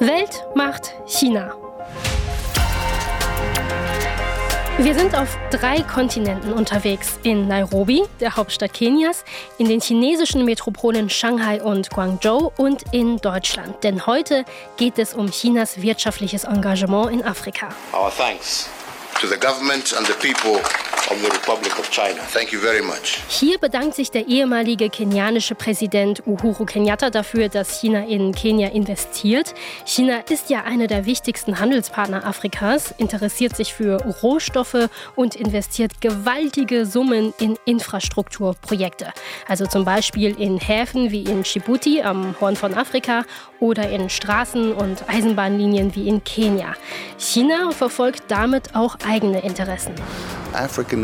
Welt macht China. Wir sind auf drei Kontinenten unterwegs. In Nairobi, der Hauptstadt Kenias, in den chinesischen Metropolen Shanghai und Guangzhou und in Deutschland. Denn heute geht es um Chinas wirtschaftliches Engagement in Afrika. Our thanks to the government and the people of the Republic of China. Thank you very much. Hier bedankt sich der ehemalige kenianische Präsident Uhuru Kenyatta dafür, dass China in Kenia investiert. China ist ja einer der wichtigsten Handelspartner Afrikas, interessiert sich für Rohstoffe und investiert gewaltige Summen in Infrastrukturprojekte. Also zum Beispiel in Häfen wie in Djibouti am Horn von Afrika oder in Straßen und Eisenbahnlinien wie in Kenia. China verfolgt damit auch eigene Interessen. African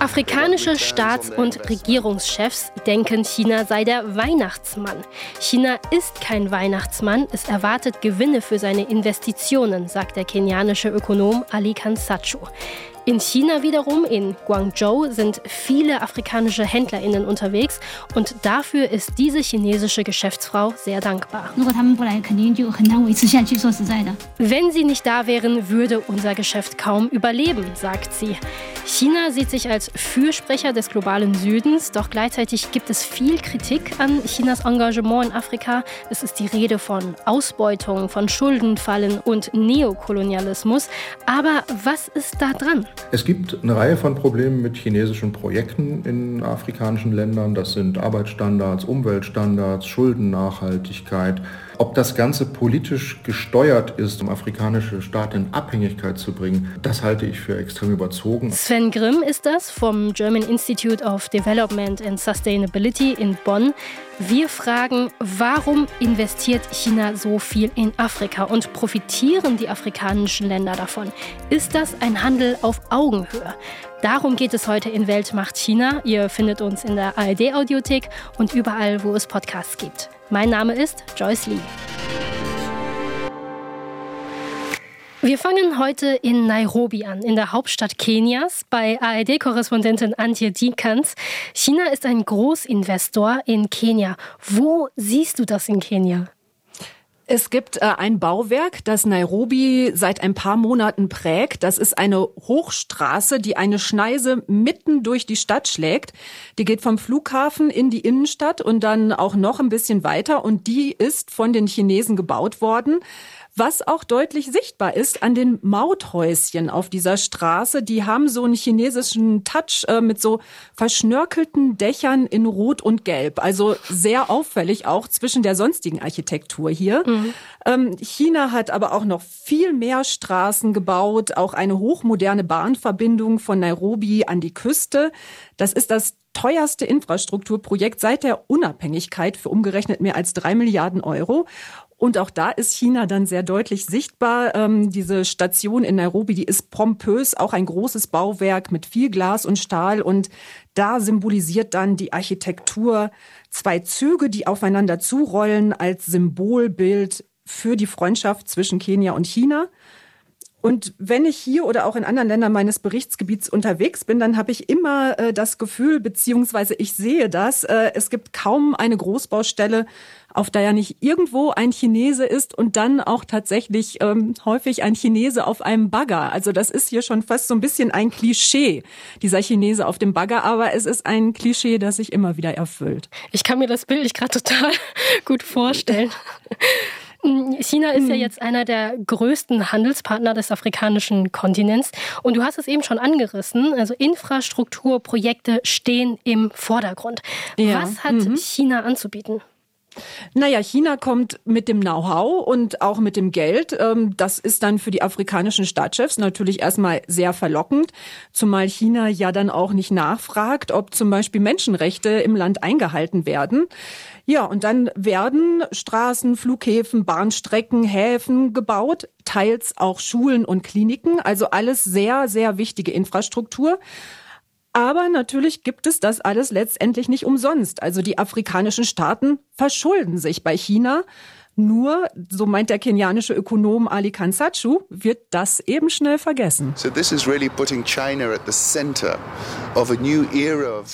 Afrikanische Staats- und Regierungschefs denken, China sei der Weihnachtsmann. China ist kein Weihnachtsmann, es erwartet Gewinne für seine Investitionen, sagt der kenianische Ökonom Ali Kansacho. In China wiederum, in Guangzhou, sind viele afrikanische HändlerInnen unterwegs und dafür ist diese chinesische Geschäftsfrau sehr dankbar. Wenn sie nicht da wären, würde unser Geschäft kaum überleben, sagt sie. China sieht sich als Fürsprecher des globalen Südens, doch gleichzeitig gibt es viel Kritik an Chinas Engagement in Afrika. Es ist die Rede von Ausbeutung, von Schuldenfallen und Neokolonialismus. Aber was ist da dran? Es gibt eine Reihe von Problemen mit chinesischen Projekten in afrikanischen Ländern. Das sind Arbeitsstandards, Umweltstandards, Schuldennachhaltigkeit. Ob das Ganze politisch gesteuert ist, um afrikanische Staaten in Abhängigkeit zu bringen, das halte ich für extrem überzogen. Sven Grimm ist das vom German Institute of Development and Sustainability in Bonn. Wir fragen, warum investiert China so viel in Afrika und profitieren die afrikanischen Länder davon? Ist das ein Handel auf Augenhöhe? Darum geht es heute in Weltmacht China. Ihr findet uns in der ARD-Audiothek und überall, wo es Podcasts gibt. Mein Name ist Joyce Lee. Wir fangen heute in Nairobi an, in der Hauptstadt Kenias, bei ARD-Korrespondentin Antje Diekans. China ist ein Großinvestor in Kenia. Wo siehst du das in Kenia? Es gibt äh, ein Bauwerk, das Nairobi seit ein paar Monaten prägt. Das ist eine Hochstraße, die eine Schneise mitten durch die Stadt schlägt. Die geht vom Flughafen in die Innenstadt und dann auch noch ein bisschen weiter. Und die ist von den Chinesen gebaut worden was auch deutlich sichtbar ist an den Mauthäuschen auf dieser Straße. Die haben so einen chinesischen Touch äh, mit so verschnörkelten Dächern in Rot und Gelb. Also sehr auffällig auch zwischen der sonstigen Architektur hier. Mhm. Ähm, China hat aber auch noch viel mehr Straßen gebaut, auch eine hochmoderne Bahnverbindung von Nairobi an die Küste. Das ist das teuerste Infrastrukturprojekt seit der Unabhängigkeit für umgerechnet mehr als drei Milliarden Euro. Und auch da ist China dann sehr deutlich sichtbar. Ähm, diese Station in Nairobi, die ist pompös, auch ein großes Bauwerk mit viel Glas und Stahl. Und da symbolisiert dann die Architektur zwei Züge, die aufeinander zurollen als Symbolbild für die Freundschaft zwischen Kenia und China. Und wenn ich hier oder auch in anderen Ländern meines Berichtsgebiets unterwegs bin, dann habe ich immer äh, das Gefühl, beziehungsweise ich sehe das, äh, es gibt kaum eine Großbaustelle, auf der ja nicht irgendwo ein Chinese ist und dann auch tatsächlich ähm, häufig ein Chinese auf einem Bagger. Also das ist hier schon fast so ein bisschen ein Klischee, dieser Chinese auf dem Bagger, aber es ist ein Klischee, das sich immer wieder erfüllt. Ich kann mir das Bild gerade total gut vorstellen. China ist ja hm. jetzt einer der größten Handelspartner des afrikanischen Kontinents. Und du hast es eben schon angerissen. Also Infrastrukturprojekte stehen im Vordergrund. Ja. Was hat mhm. China anzubieten? Naja, China kommt mit dem Know-how und auch mit dem Geld. Ähm, das ist dann für die afrikanischen Staatschefs natürlich erstmal sehr verlockend, zumal China ja dann auch nicht nachfragt, ob zum Beispiel Menschenrechte im Land eingehalten werden. Ja, und dann werden Straßen, Flughäfen, Bahnstrecken, Häfen gebaut, teils auch Schulen und Kliniken, also alles sehr, sehr wichtige Infrastruktur. Aber natürlich gibt es das alles letztendlich nicht umsonst. Also die afrikanischen Staaten verschulden sich bei China Nur, so meint der kenianische Ökonom Ali Kansachu, wird das eben schnell vergessen.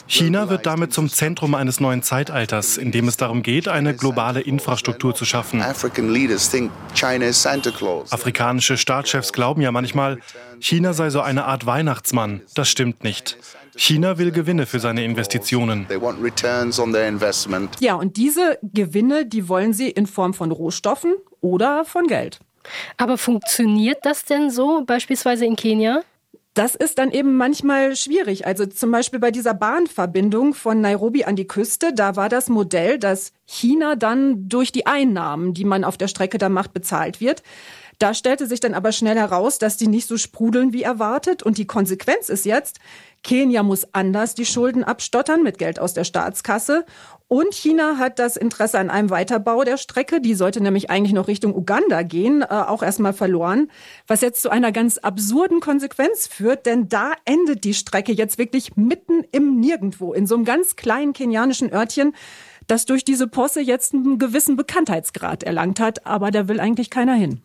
China wird damit zum Zentrum eines neuen Zeitalters, in dem es darum geht, eine globale Infrastruktur zu schaffen. Afrikanische Staatschefs glauben ja manchmal, China sei so eine Art Weihnachtsmann. Das stimmt nicht. China will Gewinne für seine Investitionen. Ja, und diese Gewinne, die wollen sie in Form von Rohstoffen oder von Geld. Aber funktioniert das denn so, beispielsweise in Kenia? Das ist dann eben manchmal schwierig. Also zum Beispiel bei dieser Bahnverbindung von Nairobi an die Küste, da war das Modell, dass China dann durch die Einnahmen, die man auf der Strecke da macht, bezahlt wird. Da stellte sich dann aber schnell heraus, dass die nicht so sprudeln wie erwartet. Und die Konsequenz ist jetzt, Kenia muss anders die Schulden abstottern mit Geld aus der Staatskasse. Und China hat das Interesse an einem Weiterbau der Strecke, die sollte nämlich eigentlich noch Richtung Uganda gehen, äh, auch erstmal verloren, was jetzt zu einer ganz absurden Konsequenz führt, denn da endet die Strecke jetzt wirklich mitten im Nirgendwo, in so einem ganz kleinen kenianischen Örtchen, das durch diese Posse jetzt einen gewissen Bekanntheitsgrad erlangt hat, aber da will eigentlich keiner hin.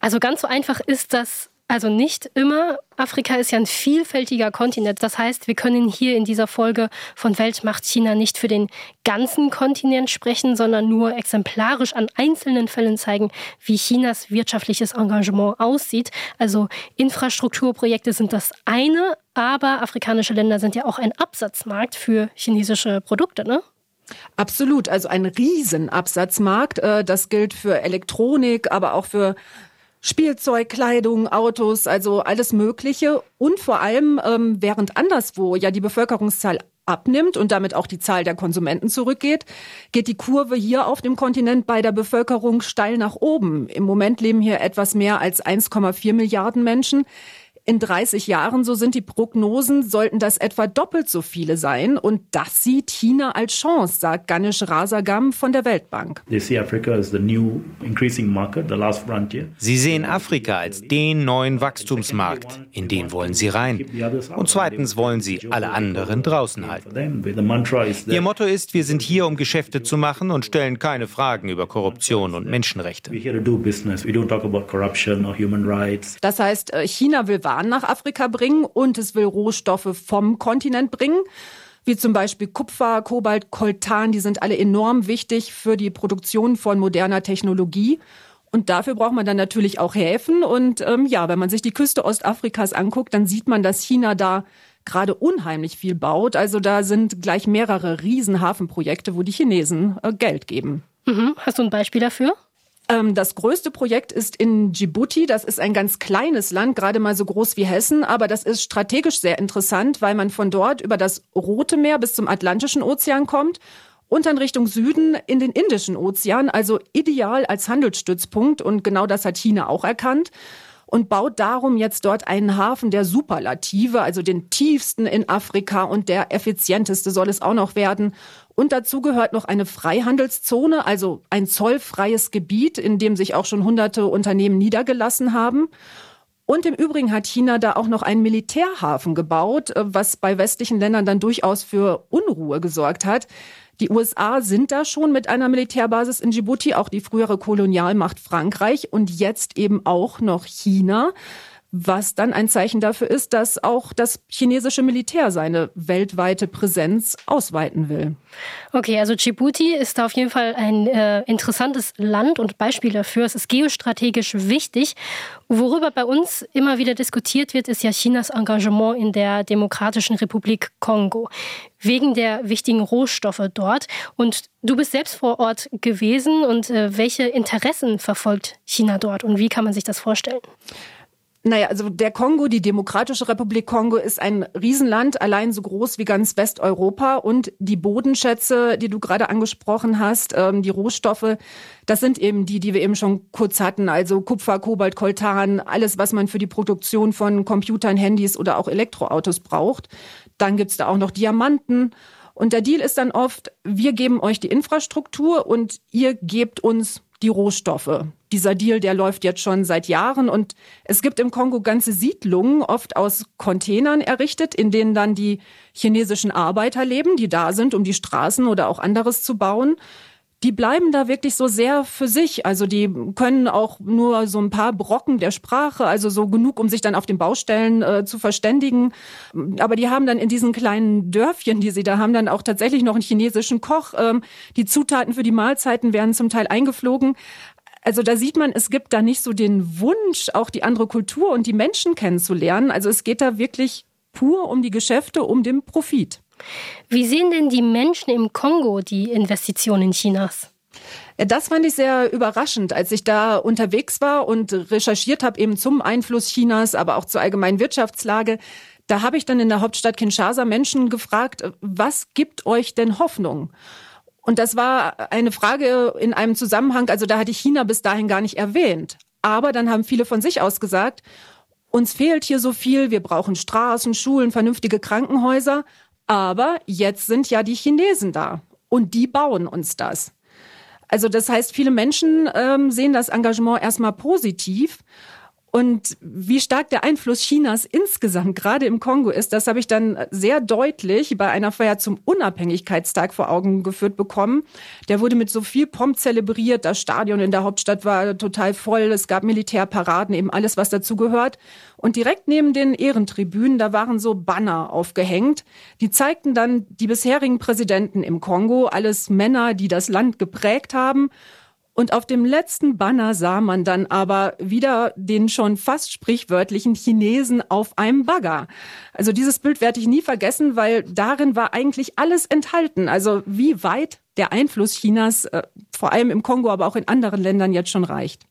Also ganz so einfach ist das also nicht immer. Afrika ist ja ein vielfältiger Kontinent. Das heißt, wir können hier in dieser Folge von Weltmacht China nicht für den ganzen Kontinent sprechen, sondern nur exemplarisch an einzelnen Fällen zeigen, wie Chinas wirtschaftliches Engagement aussieht. Also Infrastrukturprojekte sind das eine, aber afrikanische Länder sind ja auch ein Absatzmarkt für chinesische Produkte, ne? Absolut, also ein Riesenabsatzmarkt. Äh, das gilt für Elektronik, aber auch für Spielzeug, Kleidung, Autos, also alles Mögliche. Und vor allem, ähm, während anderswo ja die Bevölkerungszahl abnimmt und damit auch die Zahl der Konsumenten zurückgeht, geht die Kurve hier auf dem Kontinent bei der Bevölkerung steil nach oben. Im Moment leben hier etwas mehr als 1,4 Milliarden Menschen. In 30 Jahren, so sind die Prognosen, sollten das etwa doppelt so viele sein. Und das sieht China als Chance, sagt Ganesh Rasagam von der Weltbank. Sie sehen Afrika als den neuen Wachstumsmarkt. In den wollen sie rein. Und zweitens wollen sie alle anderen draußen halten. Ihr Motto ist, wir sind hier, um Geschäfte zu machen und stellen keine Fragen über Korruption und Menschenrechte. Das heißt, äh, China will Waren nach Afrika bringen und es will Rohstoffe vom Kontinent bringen wie zum Beispiel Kupfer, Kobalt, Koltan, die sind alle enorm wichtig für die Produktion von moderner Technologie. Und dafür braucht man dann natürlich auch Häfen. Und ähm, ja, wenn man sich die Küste Ostafrikas anguckt, dann sieht man, dass China da gerade unheimlich viel baut. Also da sind gleich mehrere Riesenhafenprojekte, wo die Chinesen äh, Geld geben. Mhm. Hast du ein Beispiel dafür? Ähm, das größte Projekt ist in Djibouti. Das ist ein ganz kleines Land, gerade mal so groß wie Hessen, aber das ist strategisch sehr interessant, weil man von dort über das Rote Meer bis zum Atlantischen Ozean kommt und dann Richtung Süden in den Indischen Ozean, also ideal als Handelsstützpunkt. Und genau das hat China auch erkannt und baut darum jetzt dort einen Hafen der Superlative, also den tiefsten in Afrika und der effizienteste soll es auch noch werden. Und dazu gehört noch eine Freihandelszone, also ein zollfreies Gebiet, in dem sich auch schon hunderte Unternehmen niedergelassen haben. Und im Übrigen hat China da auch noch einen Militärhafen gebaut, äh, was bei westlichen Ländern dann durchaus für Unruhe gesorgt hat. Die USA sind da schon mit einer Militärbasis in Djibouti, auch die frühere Kolonialmacht Frankreich und jetzt eben auch noch China was dann ein Zeichen dafür ist, dass auch das chinesische Militär seine weltweite Präsenz ausweiten will. Okay, also Djibouti ist auf jeden Fall ein äh, interessantes Land und Beispiel dafür. Es ist geostrategisch wichtig. Worüber bei uns immer wieder diskutiert wird, ist ja Chinas Engagement in der Demokratischen Republik Kongo wegen der wichtigen Rohstoffe dort. Und du bist selbst vor Ort gewesen und äh, welche Interessen verfolgt China dort und wie kann man sich das vorstellen? Naja, also der Kongo, die Demokratische Republik Kongo, ist ein Riesenland, allein so groß wie ganz Westeuropa. Und die Bodenschätze, die du gerade angesprochen hast, ähm, die Rohstoffe, das sind eben die, die wir eben schon kurz hatten. Also Kupfer, Kobalt, Koltan, alles, was man für die Produktion von Computern, Handys oder auch Elektroautos braucht. Dann gibt's da auch noch Diamanten. Und der Deal ist dann oft, wir geben euch die Infrastruktur und ihr gebt uns die Rohstoffe. Dieser Deal, der läuft jetzt schon seit Jahren und es gibt im Kongo ganze Siedlungen, oft aus Containern errichtet, in denen dann die chinesischen Arbeiter leben, die da sind, um die Straßen oder auch anderes zu bauen. Die bleiben da wirklich so sehr für sich. Also die können auch nur so ein paar Brocken der Sprache, also so genug, um sich dann auf den Baustellen äh, zu verständigen. Aber die haben dann in diesen kleinen Dörfchen, die sie da haben, dann auch tatsächlich noch einen chinesischen Koch. Ähm, die Zutaten für die Mahlzeiten werden zum Teil eingeflogen. Also da sieht man, es gibt da nicht so den Wunsch, auch die andere Kultur und die Menschen kennenzulernen. Also es geht da wirklich pur um die Geschäfte, um den Profit. Wie sehen denn die Menschen im Kongo die Investitionen Chinas? Das fand ich sehr überraschend, als ich da unterwegs war und recherchiert habe eben zum Einfluss Chinas, aber auch zur allgemeinen Wirtschaftslage. Da habe ich dann in der Hauptstadt Kinshasa Menschen gefragt, was gibt euch denn Hoffnung? Und das war eine Frage in einem Zusammenhang, also da hatte ich China bis dahin gar nicht erwähnt. Aber dann haben viele von sich aus gesagt, uns fehlt hier so viel, wir brauchen Straßen, Schulen, vernünftige Krankenhäuser. Aber jetzt sind ja die Chinesen da und die bauen uns das. Also das heißt, viele Menschen ähm, sehen das Engagement erstmal positiv und wie stark der Einfluss Chinas insgesamt gerade im Kongo ist, das habe ich dann sehr deutlich bei einer Feier zum Unabhängigkeitstag vor Augen geführt bekommen. Der wurde mit so viel Pomp zelebriert. Das Stadion in der Hauptstadt war total voll. Es gab Militärparaden, eben alles, was dazu gehört. Und direkt neben den Ehrentribünen, da waren so Banner aufgehängt. Die zeigten dann die bisherigen Präsidenten im Kongo, alles Männer, die das Land geprägt haben. Und auf dem letzten Banner sah man dann aber wieder den schon fast sprichwörtlichen Chinesen auf einem Bagger. Also dieses Bild werde ich nie vergessen, weil darin war eigentlich alles enthalten. Also wie weit der Einfluss Chinas, äh, vor allem im Kongo, aber auch in anderen Ländern jetzt schon reicht.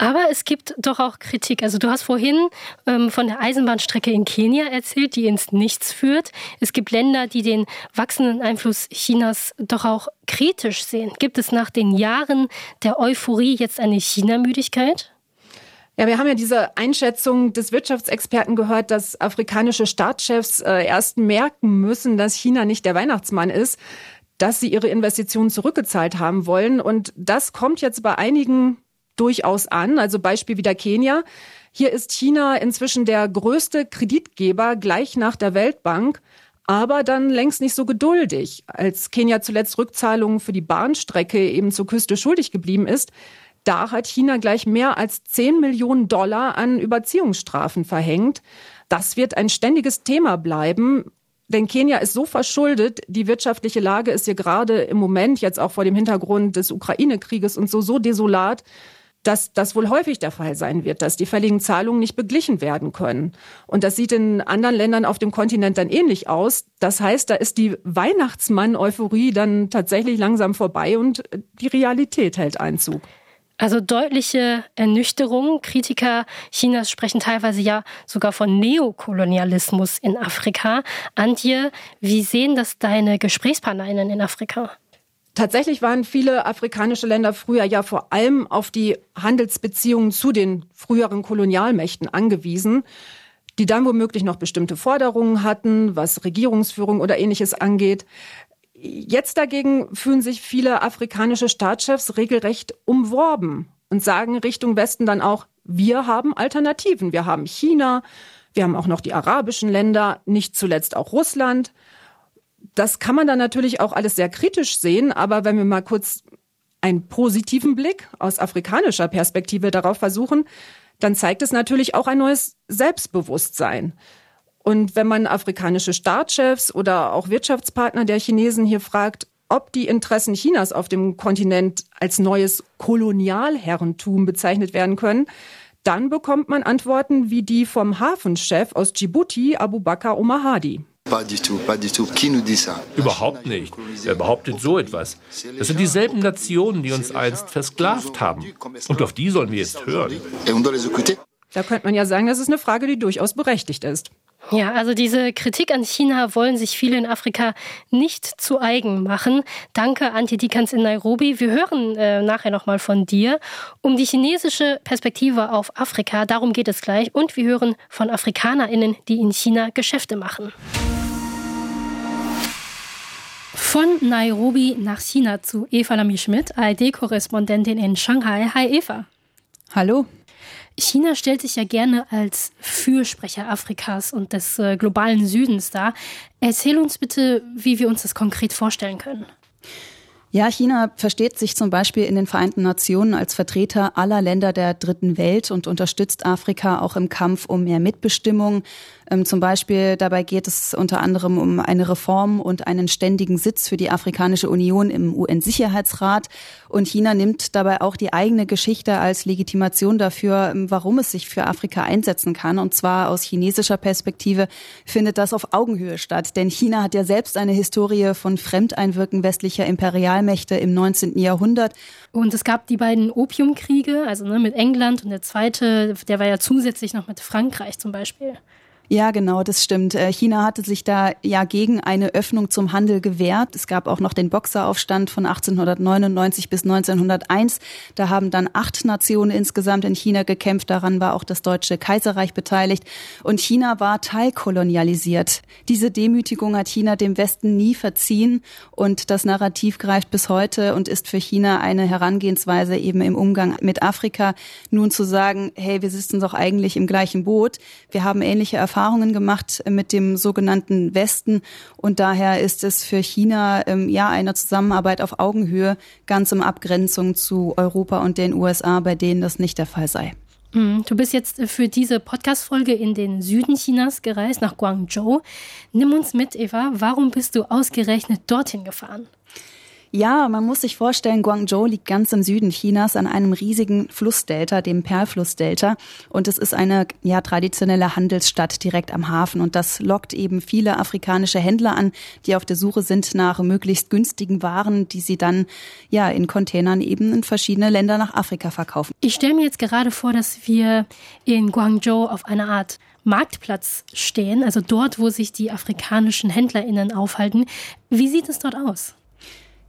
Aber es gibt doch auch Kritik. Also du hast vorhin ähm, von der Eisenbahnstrecke in Kenia erzählt, die ins Nichts führt. Es gibt Länder, die den wachsenden Einfluss Chinas doch auch kritisch sehen. Gibt es nach den Jahren der Euphorie jetzt eine China-Müdigkeit? Ja, wir haben ja diese Einschätzung des Wirtschaftsexperten gehört, dass afrikanische Staatschefs äh, erst merken müssen, dass China nicht der Weihnachtsmann ist, dass sie ihre Investitionen zurückgezahlt haben wollen. Und das kommt jetzt bei einigen durchaus an. Also Beispiel wieder Kenia. Hier ist China inzwischen der größte Kreditgeber gleich nach der Weltbank, aber dann längst nicht so geduldig. Als Kenia zuletzt Rückzahlungen für die Bahnstrecke eben zur Küste schuldig geblieben ist, da hat China gleich mehr als 10 Millionen Dollar an Überziehungsstrafen verhängt. Das wird ein ständiges Thema bleiben. Denn Kenia ist so verschuldet, die wirtschaftliche Lage ist hier gerade im Moment, jetzt auch vor dem Hintergrund des Ukraine-Krieges und so, so desolat, dass das wohl häufig der Fall sein wird, dass die fälligen Zahlungen nicht beglichen werden können. Und das sieht in anderen Ländern auf dem Kontinent dann ähnlich aus. Das heißt, da ist die Weihnachtsmann-Euphorie dann tatsächlich langsam vorbei und die Realität hält Einzug. Also deutliche Ernüchterung. Kritiker Chinas sprechen teilweise ja sogar von Neokolonialismus in Afrika. Antje, wie sehen das deine Gesprächspartnerinnen in Afrika? Tatsächlich waren viele afrikanische Länder früher ja vor allem auf die Handelsbeziehungen zu den früheren Kolonialmächten angewiesen, die dann womöglich noch bestimmte Forderungen hatten, was Regierungsführung oder ähnliches angeht. Jetzt dagegen fühlen sich viele afrikanische Staatschefs regelrecht umworben und sagen Richtung Westen dann auch, wir haben Alternativen. Wir haben China, wir haben auch noch die arabischen Länder, nicht zuletzt auch Russland das kann man dann natürlich auch alles sehr kritisch sehen, aber wenn wir mal kurz einen positiven Blick aus afrikanischer Perspektive darauf versuchen, dann zeigt es natürlich auch ein neues Selbstbewusstsein. Und wenn man afrikanische Staatschefs oder auch Wirtschaftspartner der Chinesen hier fragt, ob die Interessen Chinas auf dem Kontinent als neues Kolonialherrentum bezeichnet werden können, dann bekommt man Antworten wie die vom Hafenchef aus Djibouti, Abu Bakr Omahadi. Überhaupt nicht. Wer behauptet so etwas? Das sind dieselben Nationen, die uns einst versklavt haben. Und auf die sollen wir jetzt hören. Da könnte man ja sagen, das ist eine Frage, die durchaus berechtigt ist. Ja, also diese Kritik an China wollen sich viele in Afrika nicht zu eigen machen. Danke, Antje Dikans in Nairobi. Wir hören äh, nachher nochmal von dir um die chinesische Perspektive auf Afrika. Darum geht es gleich. Und wir hören von AfrikanerInnen, die in China Geschäfte machen. Von Nairobi nach China zu Eva Lamy-Schmidt, ARD-Korrespondentin in Shanghai. Hi Eva. Hallo. China stellt sich ja gerne als Fürsprecher Afrikas und des äh, globalen Südens dar. Erzähl uns bitte, wie wir uns das konkret vorstellen können. Ja, China versteht sich zum Beispiel in den Vereinten Nationen als Vertreter aller Länder der dritten Welt und unterstützt Afrika auch im Kampf um mehr Mitbestimmung. Ähm, zum Beispiel dabei geht es unter anderem um eine Reform und einen ständigen Sitz für die Afrikanische Union im UN-Sicherheitsrat. Und China nimmt dabei auch die eigene Geschichte als Legitimation dafür, ähm, warum es sich für Afrika einsetzen kann. Und zwar aus chinesischer Perspektive findet das auf Augenhöhe statt. Denn China hat ja selbst eine Historie von Fremdeinwirken westlicher Imperialmächte im 19. Jahrhundert. Und es gab die beiden Opiumkriege, also ne, mit England und der zweite, der war ja zusätzlich noch mit Frankreich zum Beispiel. Ja, genau, das stimmt. Äh, China hatte sich da ja gegen eine Öffnung zum Handel gewehrt. Es gab auch noch den Boxeraufstand von 1899 bis 1901. Da haben dann acht Nationen insgesamt in China gekämpft. Daran war auch das Deutsche Kaiserreich beteiligt. Und China war teilkolonialisiert. Diese Demütigung hat China dem Westen nie verziehen. Und das Narrativ greift bis heute und ist für China eine Herangehensweise eben im Umgang mit Afrika. Nun zu sagen, hey, wir sitzen doch eigentlich im gleichen Boot. Wir haben ähnliche Erfahrungen Erfahrungen gemacht mit dem sogenannten Westen und daher ist es für China ähm, ja eine Zusammenarbeit auf Augenhöhe, ganz in Abgrenzung zu Europa und den USA, bei denen das nicht der Fall sei. Mhm. Du bist jetzt für diese Podcast-Folge in den Süden Chinas gereist, nach Guangzhou. Nimm uns mit, Eva. Warum bist du ausgerechnet dorthin gefahren? Ja, man muss sich vorstellen, Guangzhou liegt ganz im Süden Chinas an einem riesigen Flussdelta, dem Perlflussdelta. Und es ist eine ja, traditionelle Handelsstadt direkt am Hafen. Und das lockt eben viele afrikanische Händler an, die auf der Suche sind nach möglichst günstigen Waren, die sie dann ja in Containern eben in verschiedene Länder nach Afrika verkaufen. Ich stelle mir jetzt gerade vor, dass wir in Guangzhou auf einer Art Marktplatz stehen, also dort, wo sich die afrikanischen HändlerInnen aufhalten. Wie sieht es dort aus?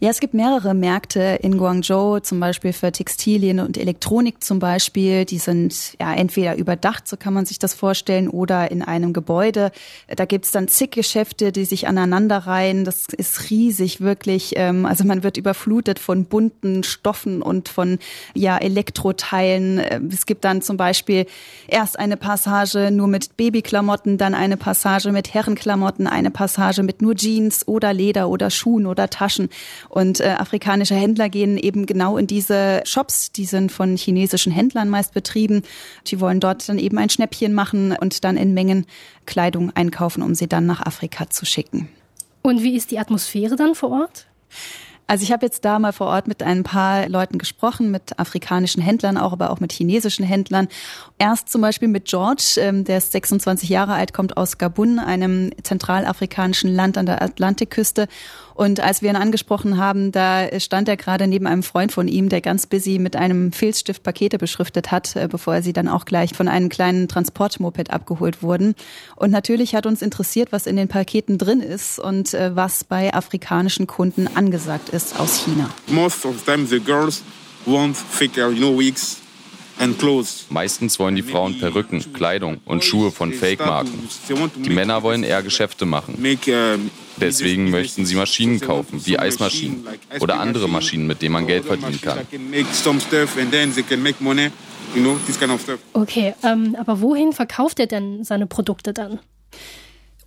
Ja, es gibt mehrere Märkte in Guangzhou, zum Beispiel für Textilien und Elektronik zum Beispiel. Die sind ja entweder überdacht, so kann man sich das vorstellen, oder in einem Gebäude. Da gibt's dann zig Geschäfte, die sich aneinanderreihen. Das ist riesig, wirklich. Ähm, also man wird überflutet von bunten Stoffen und von ja Elektroteilen. Ähm, es gibt dann zum Beispiel erst eine Passage nur mit Babyklamotten, dann eine Passage mit Herrenklamotten, eine Passage mit nur Jeans oder Leder oder Schuhen oder Taschen. Und äh, afrikanische Händler gehen eben genau in diese Shops, die sind von chinesischen Händlern meist betrieben. Die wollen dort dann eben ein Schnäppchen machen und dann in Mengen Kleidung einkaufen, um sie dann nach Afrika zu schicken. Und wie ist die Atmosphäre dann vor Ort? Also ich habe jetzt da mal vor Ort mit ein paar Leuten gesprochen, mit afrikanischen Händlern auch, aber auch mit chinesischen Händlern. Erst zum Beispiel mit George, ähm, der ist 26 Jahre alt, kommt aus Gabun, einem zentralafrikanischen Land an der Atlantikküste. Und als wir ihn angesprochen haben, da stand er gerade neben einem Freund von ihm, der ganz busy mit einem Filzstift Pakete beschriftet hat, äh, bevor er sie dann auch gleich von einem kleinen Transportmoped abgeholt wurden. Und natürlich hat uns interessiert, was in den Paketen drin ist und äh, was bei afrikanischen Kunden angesagt ist aus China. Most of the time the girls want thicker, you know, wigs Meistens wollen die Frauen Perücken, Kleidung und Schuhe von Fake-Marken. Die Männer wollen eher Geschäfte machen. Deswegen möchten sie Maschinen kaufen, wie Eismaschinen oder andere Maschinen, mit denen man Geld verdienen kann. Okay, ähm, aber wohin verkauft er denn seine Produkte dann?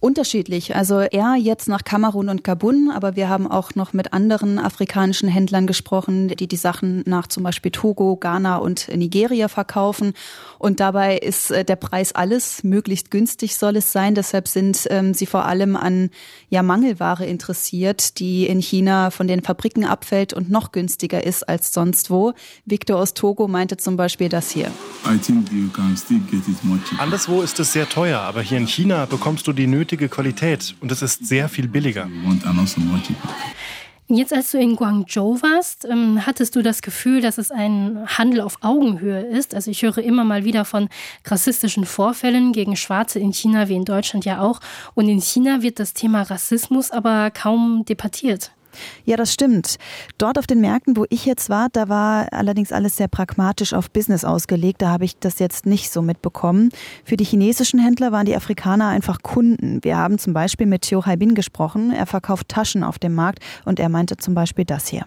Unterschiedlich. Also er jetzt nach Kamerun und Gabun, aber wir haben auch noch mit anderen afrikanischen Händlern gesprochen, die die Sachen nach zum Beispiel Togo, Ghana und Nigeria verkaufen. Und dabei ist äh, der Preis alles, möglichst günstig soll es sein. Deshalb sind ähm, sie vor allem an ja, Mangelware interessiert, die in China von den Fabriken abfällt und noch günstiger ist als sonst wo. Victor aus Togo meinte zum Beispiel das hier. Anderswo ist es sehr teuer, aber hier in China bekommst du die nötige hochwertige Qualität und es ist sehr viel billiger. Jetzt, als du in Guangzhou warst, ähm, hattest du das Gefühl, dass es ein Handel auf Augenhöhe ist? Also ich höre immer mal wieder von rassistischen Vorfällen gegen Schwarze in China, wie in Deutschland ja auch. Und in China wird das Thema Rassismus aber kaum debattiert. Ja, das stimmt. Dort auf den Märkten, wo ich jetzt war, da war allerdings alles sehr pragmatisch auf Business ausgelegt. Da habe ich das jetzt nicht so mitbekommen. Für die chinesischen Händler waren die Afrikaner einfach Kunden. Wir haben zum Beispiel mit Chiu Haibin gesprochen. Er verkauft Taschen auf dem Markt und er meinte zum Beispiel das hier.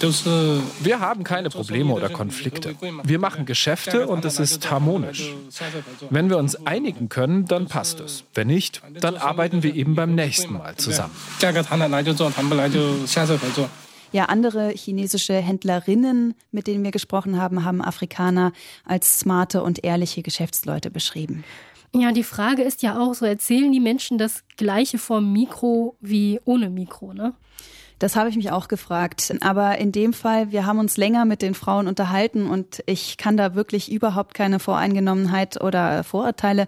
Wir haben keine Probleme oder Konflikte. Wir machen Geschäfte und es ist harmonisch. Wenn wir uns einigen können, dann passt es. Wenn nicht, dann arbeiten wir eben beim nächsten Mal zusammen. Ja, andere chinesische Händlerinnen, mit denen wir gesprochen haben, haben Afrikaner als smarte und ehrliche Geschäftsleute beschrieben. Ja, die Frage ist ja auch, so erzählen die Menschen das Gleiche vom Mikro wie ohne Mikro, ne? Das habe ich mich auch gefragt. Aber in dem Fall, wir haben uns länger mit den Frauen unterhalten und ich kann da wirklich überhaupt keine Voreingenommenheit oder Vorurteile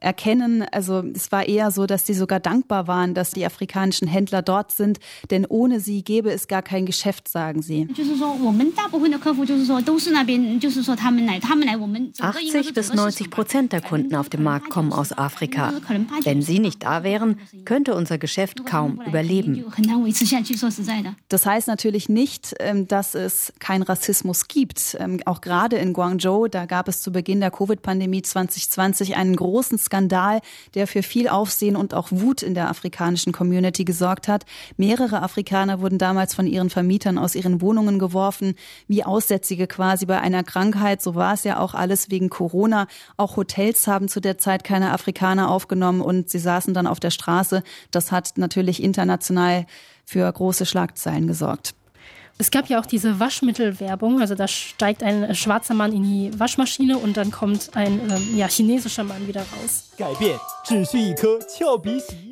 erkennen. Also es war eher so, dass die sogar dankbar waren, dass die afrikanischen Händler dort sind, denn ohne sie gäbe es gar kein Geschäft, sagen sie. 80 bis 90 Prozent der Kunden auf dem Markt kommen aus Afrika. Wenn sie nicht da wären, könnte unser Geschäft kaum überleben. Das heißt natürlich nicht, ähm, dass es keinen Rassismus gibt. Ähm, auch gerade in Guangzhou, da gab es zu Beginn der Covid-Pandemie 2020 einen großen Skandal, der für viel Aufsehen und auch Wut in der afrikanischen Community gesorgt hat. Mehrere Afrikaner wurden damals von ihren Vermietern aus ihren Wohnungen geworfen, wie Aussätzige quasi bei einer Krankheit. So war es ja auch alles wegen Corona. Auch Hotels haben zu der Zeit keine Afrikaner aufgenommen und sie saßen dann auf der Straße. Das hat natürlich international für große Schlagzeilen gesorgt. Es gab ja auch diese Waschmittelwerbung, also da steigt ein schwarzer Mann in die Waschmaschine und dann kommt ein ähm, ja, chinesischer Mann wieder raus.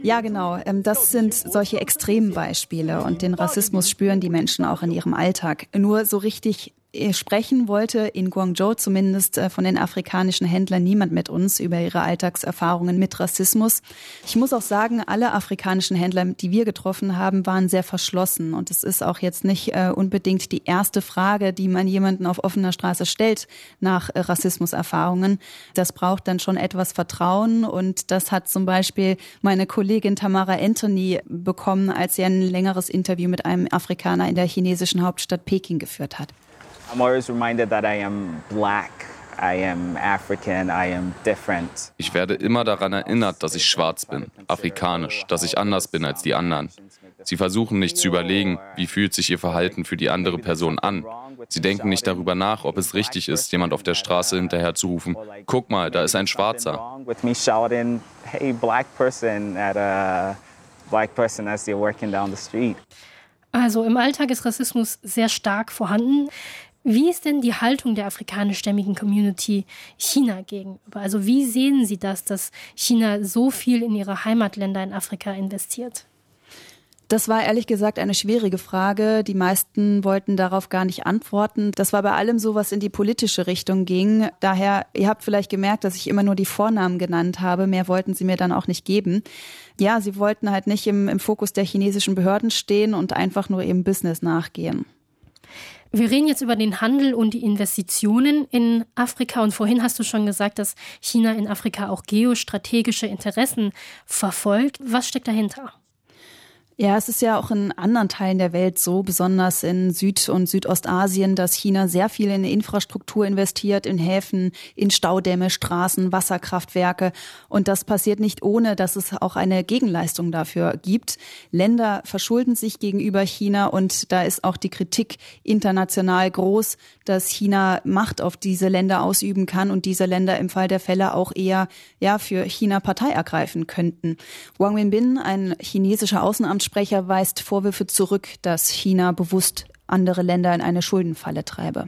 Ja, genau. Ähm, das sind solche extremen Beispiele und den Rassismus spüren die Menschen auch in ihrem Alltag. Nur so richtig sprechen wollte in Guangzhou zumindest äh, von den afrikanischen Händlern niemand mit uns über ihre Alltagserfahrungen mit Rassismus. Ich muss auch sagen, alle afrikanischen Händler, die wir getroffen haben, waren sehr verschlossen. Und es ist auch jetzt nicht äh, unbedingt die erste Frage, die man jemanden auf offener Straße stellt nach äh, Rassismuserfahrungen. Das braucht dann schon etwas Vertrauen. Und das hat zum Beispiel meine Kollegin Tamara Anthony bekommen, als sie ein längeres Interview mit einem Afrikaner in der chinesischen Hauptstadt Peking geführt hat. Ich werde immer daran erinnert, dass ich schwarz bin, afrikanisch, dass ich anders bin als die anderen. Sie versuchen nicht zu überlegen, wie fühlt sich ihr Verhalten für die andere Person an. Sie denken nicht darüber nach, ob es richtig ist, jemand auf der Straße hinterher zu rufen, guck mal, da ist ein Schwarzer. Also im Alltag ist Rassismus sehr stark vorhanden. Wie ist denn die Haltung der afrikanischstämmigen Community China gegenüber? Also wie sehen Sie das, dass China so viel in ihre Heimatländer in Afrika investiert? Das war ehrlich gesagt eine schwierige Frage. Die meisten wollten darauf gar nicht antworten. Das war bei allem so, was in die politische Richtung ging. Daher, ihr habt vielleicht gemerkt, dass ich immer nur die Vornamen genannt habe. Mehr wollten sie mir dann auch nicht geben. Ja, sie wollten halt nicht im, im Fokus der chinesischen Behörden stehen und einfach nur ihrem Business nachgehen. Wir reden jetzt über den Handel und die Investitionen in Afrika. Und vorhin hast du schon gesagt, dass China in Afrika auch geostrategische Interessen verfolgt. Was steckt dahinter? Ja, es ist ja auch in anderen Teilen der Welt so, besonders in Süd- und Südostasien, dass China sehr viel in Infrastruktur investiert, in Häfen, in Staudämme, Straßen, Wasserkraftwerke. Und das passiert nicht ohne, dass es auch eine Gegenleistung dafür gibt. Länder verschulden sich gegenüber China und da ist auch die Kritik international groß, dass China Macht auf diese Länder ausüben kann und diese Länder im Fall der Fälle auch eher ja für China Partei ergreifen könnten. Wang Wenbin, ein chinesischer Regierungssprecher weist Vorwürfe zurück, dass China bewusst andere Länder in eine Schuldenfalle treibe.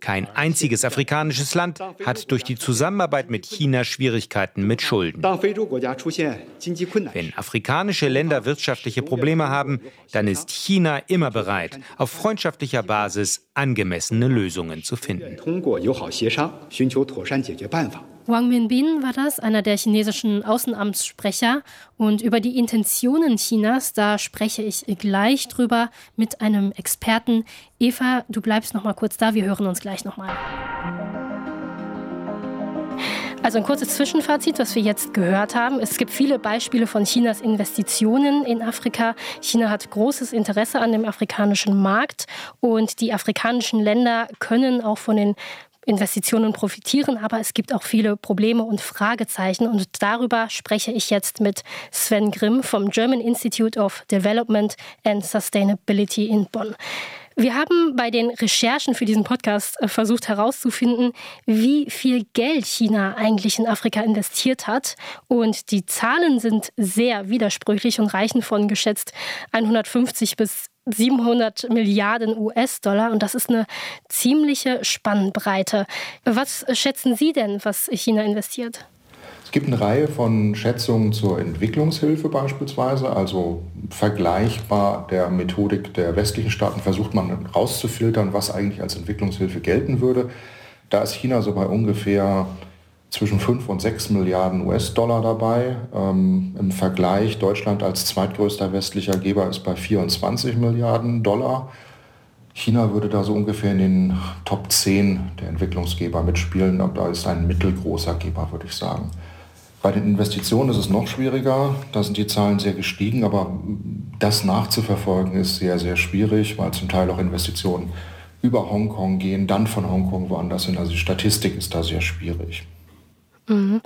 Kein einziges afrikanisches Land hat durch die Zusammenarbeit mit China Schwierigkeiten mit Schulden. Wenn afrikanische Länder wirtschaftliche Probleme haben, dann ist China immer bereit, auf freundschaftlicher Basis angemessene Lösungen zu finden. Wang Minbin war das, einer der chinesischen Außenamtssprecher. Und über die Intentionen Chinas, da spreche ich gleich drüber mit einem Experten. Eva, du bleibst noch mal kurz da, wir hören uns gleich noch mal. Also ein kurzes Zwischenfazit, was wir jetzt gehört haben. Es gibt viele Beispiele von Chinas Investitionen in Afrika. China hat großes Interesse an dem afrikanischen Markt und die afrikanischen Länder können auch von den Investitionen profitieren, aber es gibt auch viele Probleme und Fragezeichen. Und darüber spreche ich jetzt mit Sven Grimm vom German Institute of Development and Sustainability in Bonn. Wir haben bei den Recherchen für diesen Podcast äh, versucht herauszufinden, wie viel Geld China eigentlich in Afrika investiert hat. Und die Zahlen sind sehr widersprüchlich und reichen von geschätzt 150 bis 700 Milliarden US-Dollar und das ist eine ziemliche Spannbreite. Was schätzen Sie denn, was China investiert? Es gibt eine Reihe von Schätzungen zur Entwicklungshilfe beispielsweise, also vergleichbar der Methodik der westlichen Staaten versucht man rauszufiltern, was eigentlich als Entwicklungshilfe gelten würde. Da ist China so bei ungefähr zwischen 5 und 6 Milliarden US-Dollar dabei. Ähm, Im Vergleich Deutschland als zweitgrößter westlicher Geber ist bei 24 Milliarden Dollar. China würde da so ungefähr in den Top 10 der Entwicklungsgeber mitspielen, aber da ist ein mittelgroßer Geber, würde ich sagen. Bei den Investitionen ist es noch schwieriger. Da sind die Zahlen sehr gestiegen, aber das nachzuverfolgen ist sehr, sehr schwierig, weil zum Teil auch Investitionen über Hongkong gehen, dann von Hongkong woanders hin. Also die Statistik ist da sehr schwierig. Mhm.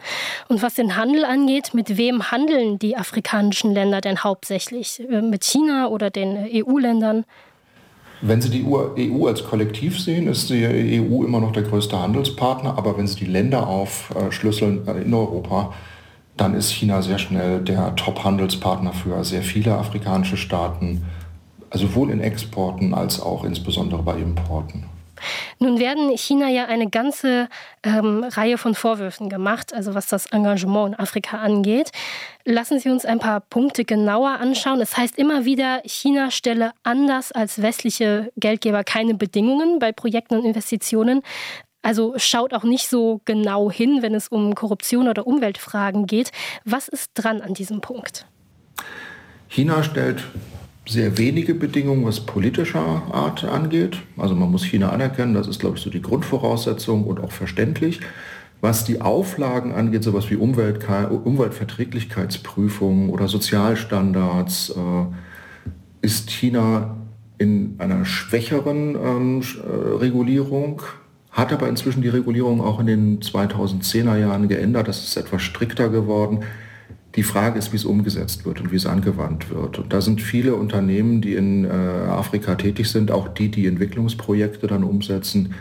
Und was den Handel angeht, mit wem handeln die afrikanischen Länder denn hauptsächlich? Äh, mit China oder den EU-Ländern? Wenn Sie die EU als Kollektiv sehen, ist die EU immer noch der größte Handelspartner, aber wenn Sie die Länder aufschlüsseln äh, in Europa, dann ist China sehr schnell der Top-Handelspartner für sehr viele afrikanische Staaten, also sowohl in Exporten als auch insbesondere bei Importen. Nun werden China ja eine ganze ähm, Reihe von Vorwürfen gemacht, also was das Engagement in Afrika angeht. Lassen Sie uns ein paar Punkte genauer anschauen. Es heißt immer wieder, China stelle anders als westliche Geldgeber keine Bedingungen bei Projekten und Investitionen. Also schaut auch nicht so genau hin, wenn es um Korruption oder Umweltfragen geht. Was ist dran an diesem Punkt? China stellt sehr wenige Bedingungen, was politischer Art angeht. Also man muss China anerkennen, das ist, glaube ich, so die Grundvoraussetzung und auch verständlich. Was die Auflagen angeht, sowas wie Umwelt, Umweltverträglichkeitsprüfungen oder Sozialstandards, äh, ist China in einer schwächeren ähm, äh, Regulierung, hat aber inzwischen die Regulierung auch in den 2010er Jahren geändert. Das ist etwas strikter geworden. Die Frage ist, wie es umgesetzt wird und wie es angewandt wird. Und da sind viele Unternehmen, die in äh, Afrika tätig sind, auch die, die Entwicklungsprojekte dann umsetzen,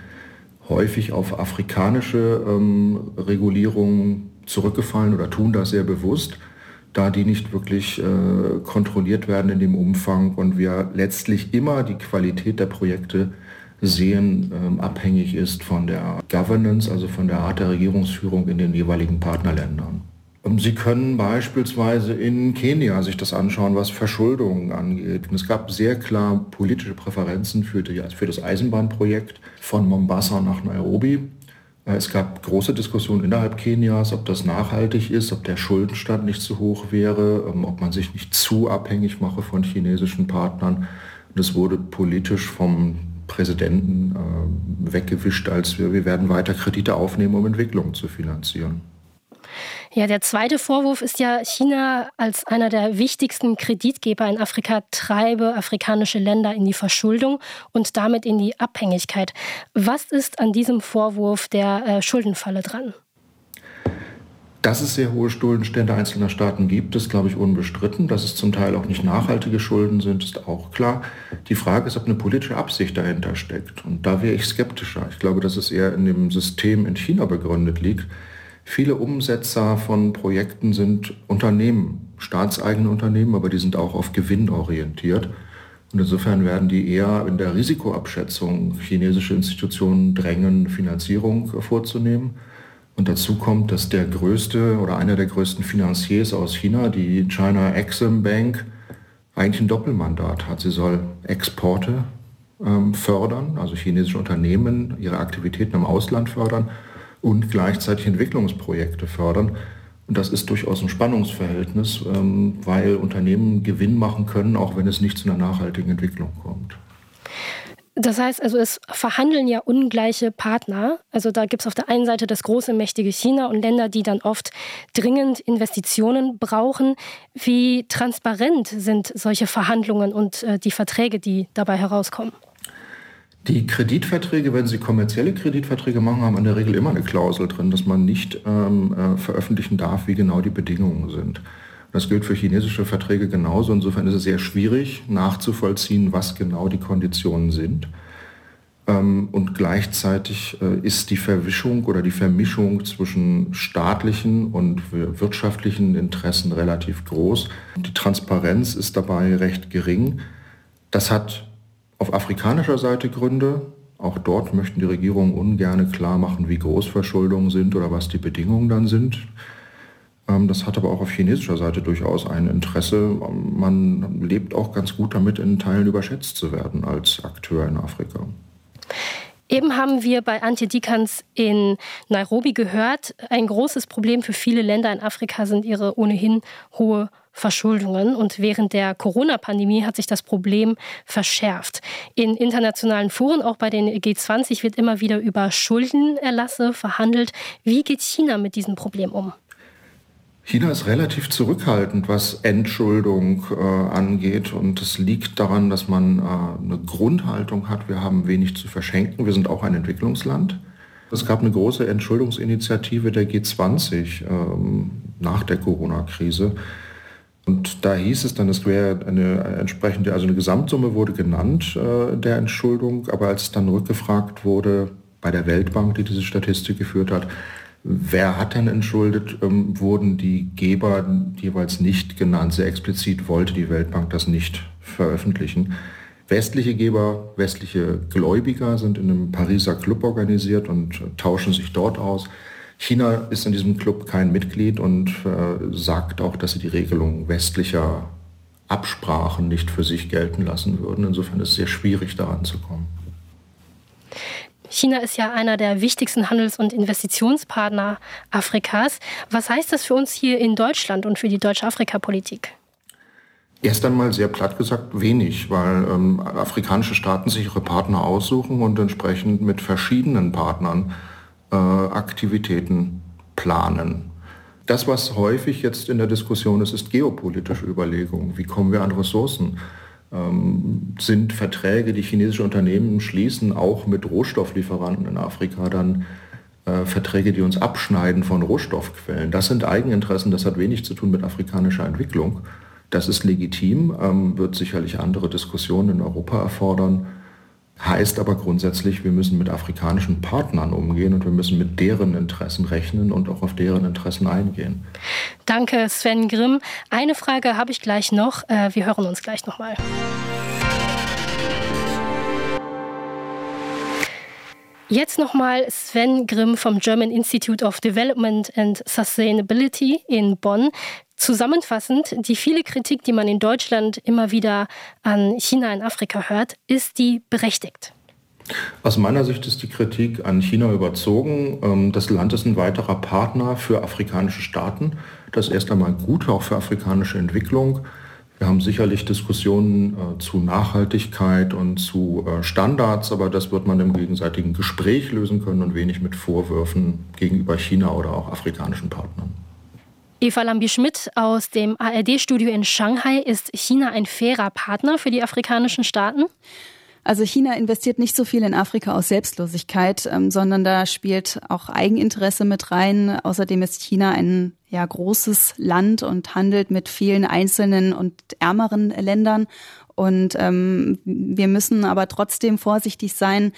häufig auf afrikanische ähm, Regulierungen zurückgefallen oder tun das sehr bewusst, da die nicht wirklich äh, kontrolliert werden in dem Umfang und wir letztlich immer die Qualität der Projekte sehen, ähm, abhängig ist von der Governance, also von der Art der Regierungsführung in den jeweiligen Partnerländern. Sie können beispielsweise in Kenia sich das anschauen, was Verschuldungen angeht. es gab sehr klar politische Präferenzen für, die, für das Eisenbahnprojekt von Mombasa nach Nairobi. Äh, es gab große Diskussionen innerhalb Kenias, ob das nachhaltig ist, ob der Schuldenstand nicht zu hoch wäre, ähm, ob man sich nicht zu abhängig mache von chinesischen Partnern. Und es wurde politisch vom Präsidenten äh, weggewischt, als wir, wir werden weiter Kredite aufnehmen, um Entwicklungen zu finanzieren. Ja, der zweite Vorwurf ist ja, China als einer der wichtigsten Kreditgeber in Afrika treibe afrikanische Länder in die Verschuldung und damit in die Abhängigkeit. Was ist an diesem Vorwurf der äh, Schuldenfalle dran? Dass es sehr hohe Schuldenstände einzelner Staaten gibt, ist, glaube ich, unbestritten. Dass es zum Teil auch nicht nachhaltige Schulden sind, ist auch klar. Die Frage ist, ob eine politische Absicht dahinter steckt. Und da wäre ich skeptischer. Ich glaube, dass es eher in dem System in China begründet liegt. Viele Umsetzer von Projekten sind Unternehmen, staatseigene Unternehmen, aber die sind auch auf Gewinn orientiert. Und insofern werden die eher in der Risikoabschätzung chinesische Institutionen drängen, Finanzierung vorzunehmen. Und dazu kommt, dass der größte oder einer der größten Finanziers aus China, die China Exim Bank, eigentlich ein Doppelmandat hat. Sie soll Exporte ähm, fördern, also chinesische Unternehmen ihre Aktivitäten im Ausland fördern und gleichzeitig Entwicklungsprojekte fördern. Und das ist durchaus ein Spannungsverhältnis, ähm, weil Unternehmen Gewinn machen können, auch wenn es nicht zu einer nachhaltigen Entwicklung kommt. Das heißt also, es verhandeln ja ungleiche Partner. Also da gibt es auf der einen Seite das große, mächtige China und Länder, die dann oft dringend Investitionen brauchen. Wie transparent sind solche Verhandlungen und äh, die Verträge, die dabei herauskommen? Die Kreditverträge, wenn Sie kommerzielle Kreditverträge machen, haben in der Regel immer eine Klausel drin, dass man nicht ähm, äh, veröffentlichen darf, wie genau die Bedingungen sind. Das gilt für chinesische Verträge genauso. Insofern ist es sehr schwierig nachzuvollziehen, was genau die Konditionen sind. Ähm, und gleichzeitig äh, ist die Verwischung oder die Vermischung zwischen staatlichen und wirtschaftlichen Interessen relativ groß. Die Transparenz ist dabei recht gering. Das hat auf afrikanischer Seite Gründe. Auch dort möchten die Regierungen ungern klar machen, wie groß Verschuldungen sind oder was die Bedingungen dann sind. Ähm, das hat aber auch auf chinesischer Seite durchaus ein Interesse. Man lebt auch ganz gut damit, in Teilen überschätzt zu werden als Akteur in Afrika. Eben haben wir bei Antje Dikans in Nairobi gehört, ein großes Problem für viele Länder in Afrika sind ihre ohnehin hohe Verschuldungen. Und während der Corona-Pandemie hat sich das Problem verschärft. In internationalen Foren, auch bei den G20, wird immer wieder über Schuldenerlasse verhandelt. Wie geht China mit diesem Problem um? China ist relativ zurückhaltend, was Entschuldung äh, angeht. Und es liegt daran, dass man äh, eine Grundhaltung hat, wir haben wenig zu verschenken. Wir sind auch ein Entwicklungsland. Es gab eine große Entschuldungsinitiative der G20 ähm, nach der Corona-Krise. Und da hieß es dann, es wäre eine entsprechende, also eine Gesamtsumme wurde genannt äh, der Entschuldung, aber als dann rückgefragt wurde bei der Weltbank, die diese Statistik geführt hat, wer hat denn entschuldet, ähm, wurden die Geber jeweils nicht genannt. Sehr explizit wollte die Weltbank das nicht veröffentlichen. Westliche Geber, westliche Gläubiger sind in einem Pariser Club organisiert und tauschen sich dort aus. China ist in diesem Club kein Mitglied und äh, sagt auch, dass sie die Regelung westlicher Absprachen nicht für sich gelten lassen würden. Insofern ist es sehr schwierig, daran zu kommen. China ist ja einer der wichtigsten Handels- und Investitionspartner Afrikas. Was heißt das für uns hier in Deutschland und für die deutsche Afrikapolitik? Erst einmal sehr platt gesagt wenig, weil ähm, afrikanische Staaten sich ihre Partner aussuchen und entsprechend mit verschiedenen Partnern äh, Aktivitäten planen. Das, was häufig jetzt in der Diskussion ist, ist geopolitische Überlegungen. Wie kommen wir an Ressourcen? Ähm, sind Verträge, die chinesische Unternehmen schließen, auch mit Rohstofflieferanten in Afrika dann äh, Verträge, die uns abschneiden von Rohstoffquellen. Das sind Eigeninteressen, das hat wenig zu tun mit afrikanischer Entwicklung. Das ist legitim, ähm, wird sicherlich andere Diskussionen in Europa erfordern. Heißt aber grundsätzlich, wir müssen mit afrikanischen Partnern umgehen und wir müssen mit deren Interessen rechnen und auch auf deren Interessen eingehen. Danke, Sven Grimm. Eine Frage habe ich gleich noch. Äh, wir hören uns gleich nochmal. Jetzt nochmal Sven Grimm vom German Institute of Development and Sustainability in Bonn. Zusammenfassend, die viele Kritik, die man in Deutschland immer wieder an China in Afrika hört, ist die berechtigt? Aus meiner Sicht ist die Kritik an China überzogen. Ähm, das Land ist ein weiterer Partner für afrikanische Staaten. Das ist erst einmal gut, auch für afrikanische Entwicklung. Wir haben sicherlich Diskussionen äh, zu Nachhaltigkeit und zu äh, Standards, aber das wird man im gegenseitigen Gespräch lösen können und wenig mit Vorwürfen gegenüber China oder auch afrikanischen Partnern. Eva Lambi-Schmidt aus dem ARD-Studio in Shanghai. Ist China ein fairer Partner für die afrikanischen Staaten? Also China investiert nicht so viel in Afrika aus Selbstlosigkeit, ähm, sondern da spielt auch Eigeninteresse mit rein. Außerdem ist China ein ja, großes Land und handelt mit vielen einzelnen und ärmeren Ländern. Und ähm, wir müssen aber trotzdem vorsichtig sein,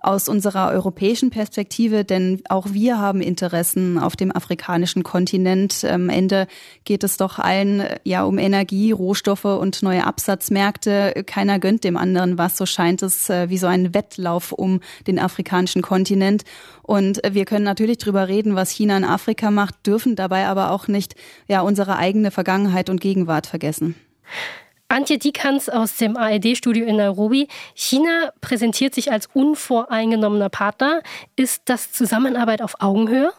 aus unserer europäischen Perspektive, denn auch wir haben Interessen auf dem afrikanischen Kontinent. Am Ende geht es doch allen ja um Energie, Rohstoffe und neue Absatzmärkte. Keiner gönnt dem anderen was. So scheint es äh, wie so ein Wettlauf um den afrikanischen Kontinent. Und wir können natürlich drüber reden, was China in Afrika macht, dürfen dabei aber auch nicht ja unsere eigene Vergangenheit und Gegenwart vergessen. Antje Dikans aus dem ARD-Studio in Nairobi. China präsentiert sich als unvoreingenommener Partner. Ist das Zusammenarbeit auf Augenhöhe?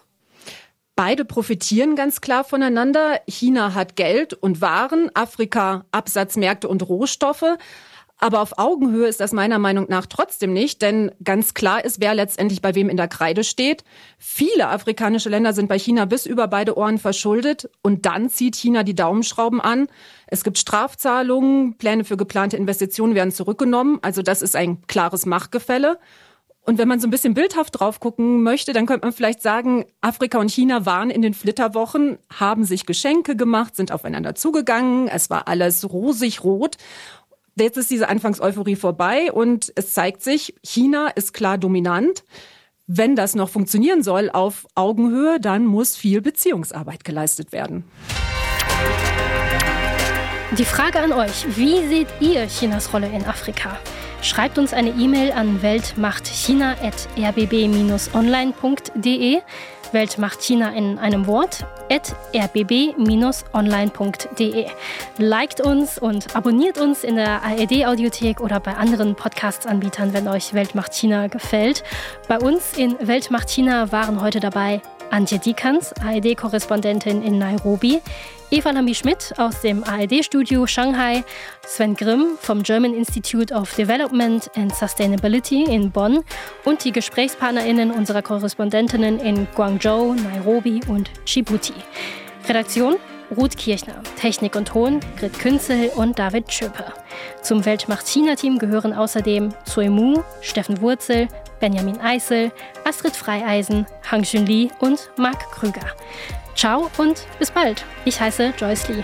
Beide profitieren ganz klar voneinander. China hat Geld und Waren, Afrika Absatzmärkte und Rohstoffe. Aber auf Augenhöhe ist das meiner Meinung nach trotzdem nicht, denn ganz klar ist, wer letztendlich bei wem in der Kreide steht. Viele afrikanische Länder sind bei China bis über beide Ohren verschuldet und dann zieht China die Daumenschrauben an. Es gibt Strafzahlungen, Pläne für geplante Investitionen werden zurückgenommen. Also das ist ein klares Machtgefälle. Und wenn man so ein bisschen bildhaft drauf gucken möchte, dann könnte man vielleicht sagen, Afrika und China waren in den Flitterwochen, haben sich Geschenke gemacht, sind aufeinander zugegangen, es war alles rosig rot. Jetzt ist diese Anfangseuphorie vorbei und es zeigt sich, China ist klar dominant. Wenn das noch funktionieren soll auf Augenhöhe, dann muss viel Beziehungsarbeit geleistet werden. Die Frage an euch, wie seht ihr Chinas Rolle in Afrika? Schreibt uns eine E-Mail an weltmachtchina.rbb-online.de. Weltmacht China in einem Wort at rbb-online.de. Liked uns und abonniert uns in der ARD-Audiothek oder bei anderen Podcast-Anbietern, wenn euch Weltmacht China gefällt. Bei uns in Weltmacht China waren heute dabei Antje Dikans, ARD-Korrespondentin in Nairobi, Eva Lambi-Schmidt aus dem ARD-Studio Shanghai, Sven Grimm vom German Institute of Development and Sustainability in Bonn und die GesprächspartnerInnen unserer Korrespondentinnen in Guangzhou, Nairobi und Djibouti. Redaktion Ruth Kirchner, Technik und Ton Grit Künzel und David Schöper. Zum Weltmacht-China-Team gehören außerdem Zui Mu, Steffen Wurzel, Benjamin Eisel, Astrid Freieisen, Hang Xun Li und Marc Krüger. Ciao und bis bald. Ich heiße Joyce Lee.